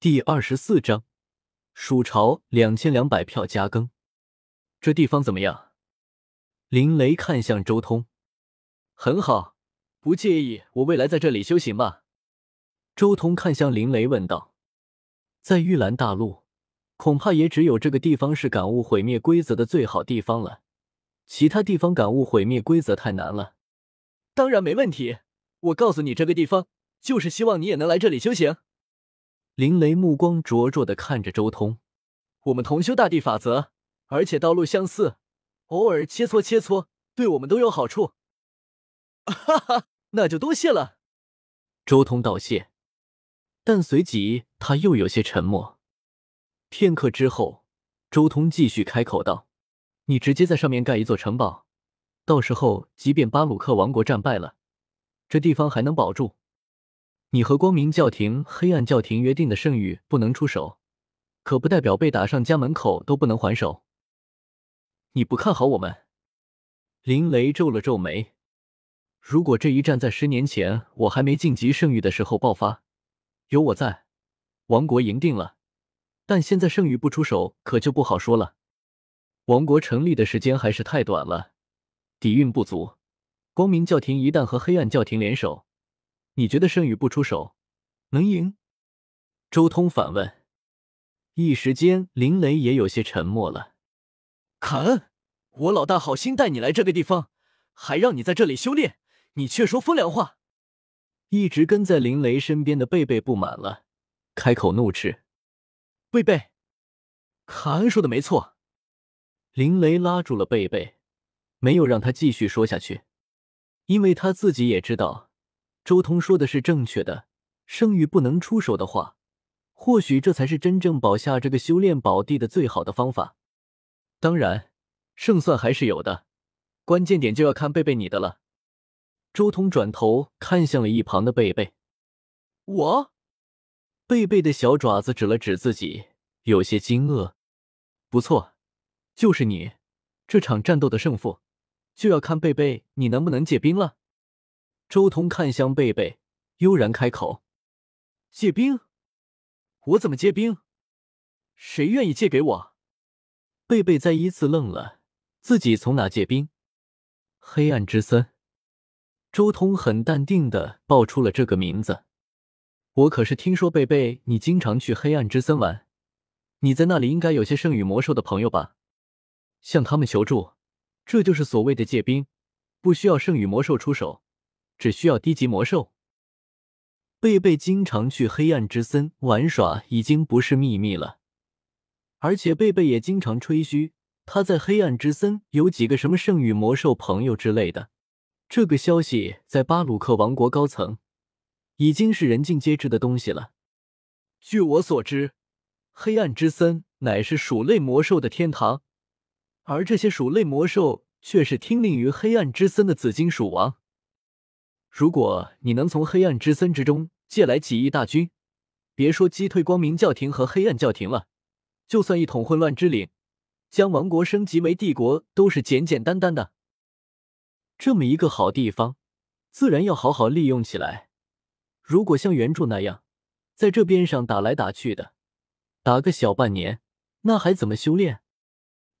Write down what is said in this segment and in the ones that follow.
第二十四章，蜀朝两千两百票加更。这地方怎么样？林雷看向周通，很好，不介意我未来在这里修行吗？周通看向林雷问道。在玉兰大陆，恐怕也只有这个地方是感悟毁灭规则的最好地方了，其他地方感悟毁灭规则太难了。当然没问题，我告诉你，这个地方就是希望你也能来这里修行。林雷目光灼灼的看着周通，我们同修大地法则，而且道路相似，偶尔切磋切磋，对我们都有好处。哈哈，那就多谢了。周通道谢，但随即他又有些沉默。片刻之后，周通继续开口道：“你直接在上面盖一座城堡，到时候即便巴鲁克王国战败了，这地方还能保住。”你和光明教廷、黑暗教廷约定的圣域不能出手，可不代表被打上家门口都不能还手。你不看好我们？林雷皱了皱眉。如果这一战在十年前我还没晋级圣域的时候爆发，有我在，王国赢定了。但现在圣域不出手，可就不好说了。王国成立的时间还是太短了，底蕴不足。光明教廷一旦和黑暗教廷联手，你觉得圣宇不出手能赢？周通反问。一时间，林雷也有些沉默了。凯恩，我老大好心带你来这个地方，还让你在这里修炼，你却说风凉话。一直跟在林雷身边的贝贝不满了，开口怒斥：“贝贝，凯恩说的没错。”林雷拉住了贝贝，没有让他继续说下去，因为他自己也知道。周通说的是正确的，圣域不能出手的话，或许这才是真正保下这个修炼宝地的最好的方法。当然，胜算还是有的，关键点就要看贝贝你的了。周通转头看向了一旁的贝贝，我，贝贝的小爪子指了指自己，有些惊愕。不错，就是你，这场战斗的胜负，就要看贝贝你能不能借兵了。周通看向贝贝，悠然开口：“借兵？我怎么借兵？谁愿意借给我？”贝贝再一次愣了，自己从哪借兵？黑暗之森。周通很淡定的报出了这个名字。我可是听说贝贝你经常去黑暗之森玩，你在那里应该有些圣域魔兽的朋友吧？向他们求助，这就是所谓的借兵，不需要圣域魔兽出手。只需要低级魔兽。贝贝经常去黑暗之森玩耍，已经不是秘密了。而且贝贝也经常吹嘘他在黑暗之森有几个什么圣域魔兽朋友之类的。这个消息在巴鲁克王国高层已经是人尽皆知的东西了。据我所知，黑暗之森乃是鼠类魔兽的天堂，而这些鼠类魔兽却是听令于黑暗之森的紫金鼠王。如果你能从黑暗之森之中借来几亿大军，别说击退光明教廷和黑暗教廷了，就算一统混乱之领，将王国升级为帝国，都是简简单单的。这么一个好地方，自然要好好利用起来。如果像原著那样，在这边上打来打去的，打个小半年，那还怎么修炼？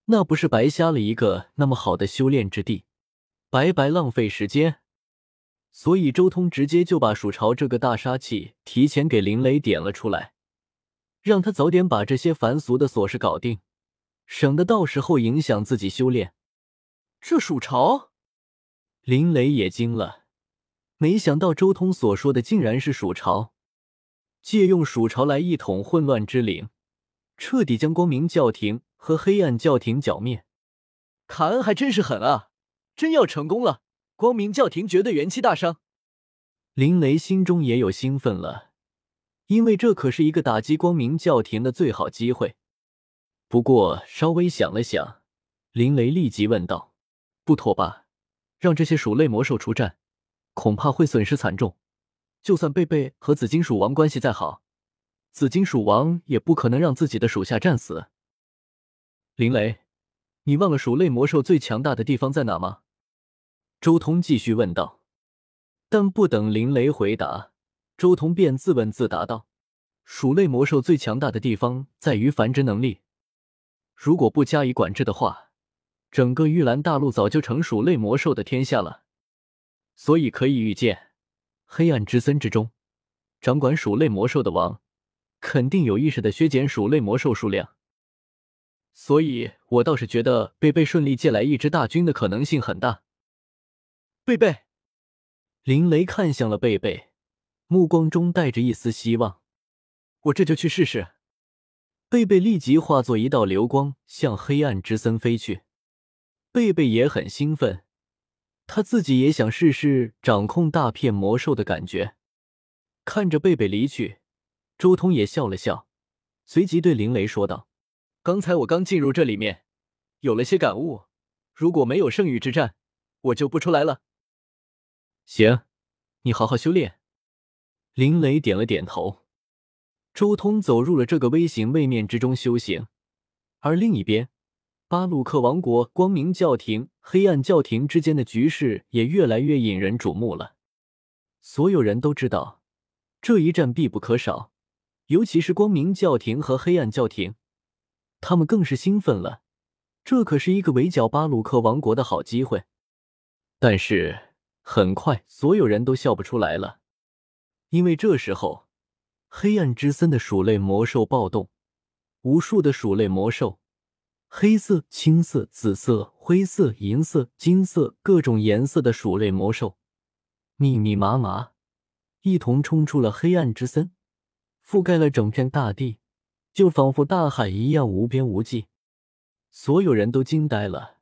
那不是白瞎了一个那么好的修炼之地，白白浪费时间。所以，周通直接就把蜀朝这个大杀器提前给林雷点了出来，让他早点把这些凡俗的琐事搞定，省得到时候影响自己修炼。这蜀朝，林雷也惊了，没想到周通所说的竟然是蜀朝，借用蜀朝来一统混乱之灵，彻底将光明教廷和黑暗教廷剿灭。卡恩还真是狠啊，真要成功了！光明教廷绝对元气大伤，林雷心中也有兴奋了，因为这可是一个打击光明教廷的最好机会。不过稍微想了想，林雷立即问道：“不妥吧？让这些鼠类魔兽出战，恐怕会损失惨重。就算贝贝和紫金鼠王关系再好，紫金鼠王也不可能让自己的属下战死。”林雷，你忘了鼠类魔兽最强大的地方在哪吗？周通继续问道，但不等林雷回答，周通便自问自答道：“鼠类魔兽最强大的地方在于繁殖能力，如果不加以管制的话，整个玉兰大陆早就成鼠类魔兽的天下了。所以可以预见，黑暗之森之中，掌管鼠类魔兽的王，肯定有意识的削减鼠类魔兽数量。所以我倒是觉得贝贝顺利借来一支大军的可能性很大。贝贝，林雷看向了贝贝，目光中带着一丝希望。我这就去试试。贝贝立即化作一道流光，向黑暗之森飞去。贝贝也很兴奋，他自己也想试试掌控大片魔兽的感觉。看着贝贝离去，周通也笑了笑，随即对林雷说道：“刚才我刚进入这里面，有了些感悟。如果没有圣域之战，我就不出来了。”行，你好好修炼。林雷点了点头。周通走入了这个微型位面之中修行，而另一边，巴鲁克王国光明教廷、黑暗教廷之间的局势也越来越引人瞩目了。所有人都知道，这一战必不可少，尤其是光明教廷和黑暗教廷，他们更是兴奋了。这可是一个围剿巴鲁克王国的好机会。但是很快，所有人都笑不出来了，因为这时候。黑暗之森的鼠类魔兽暴动，无数的鼠类魔兽，黑色、青色、紫色、灰色、银色、金色，各种颜色的鼠类魔兽，密密麻麻，一同冲出了黑暗之森，覆盖了整片大地，就仿佛大海一样无边无际。所有人都惊呆了，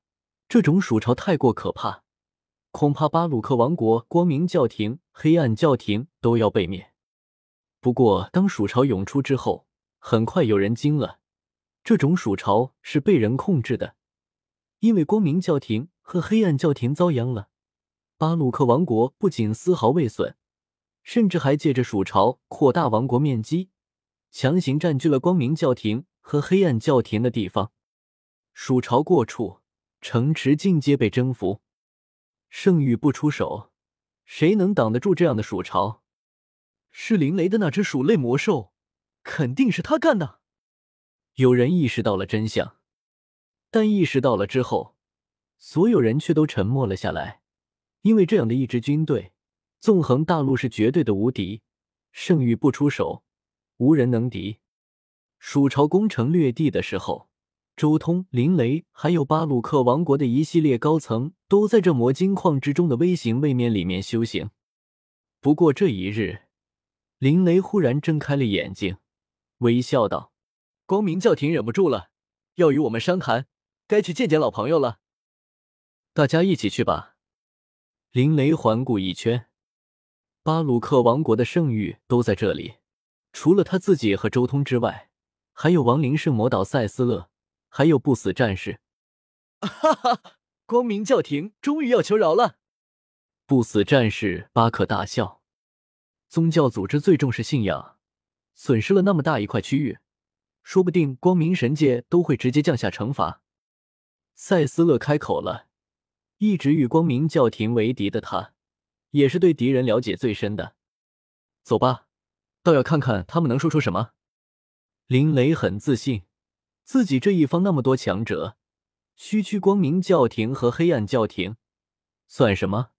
这种鼠潮太过可怕，恐怕巴鲁克王国、光明教廷、黑暗教廷都要被灭。不过，当鼠潮涌出之后，很快有人惊了。这种鼠潮是被人控制的，因为光明教廷和黑暗教廷遭殃了。巴鲁克王国不仅丝毫未损，甚至还借着鼠潮扩大王国面积，强行占据了光明教廷和黑暗教廷的地方。鼠潮过处，城池尽皆被征服。圣域不出手，谁能挡得住这样的鼠潮？是林雷的那只鼠类魔兽，肯定是他干的。有人意识到了真相，但意识到了之后，所有人却都沉默了下来。因为这样的一支军队，纵横大陆是绝对的无敌，圣域不出手，无人能敌。蜀朝攻城略地的时候，周通、林雷还有巴鲁克王国的一系列高层都在这魔晶矿之中的微型位面里面修行。不过这一日。林雷忽然睁开了眼睛，微笑道：“光明教廷忍不住了，要与我们商谈，该去见见老朋友了。大家一起去吧。”林雷环顾一圈，巴鲁克王国的圣域都在这里，除了他自己和周通之外，还有亡灵圣魔岛塞斯勒，还有不死战士。哈哈，光明教廷终于要求饶了！不死战士巴克大笑。宗教组织最重视信仰，损失了那么大一块区域，说不定光明神界都会直接降下惩罚。塞斯勒开口了，一直与光明教廷为敌的他，也是对敌人了解最深的。走吧，倒要看看他们能说出什么。林雷很自信，自己这一方那么多强者，区区光明教廷和黑暗教廷，算什么？